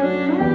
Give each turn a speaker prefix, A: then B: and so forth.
A: Música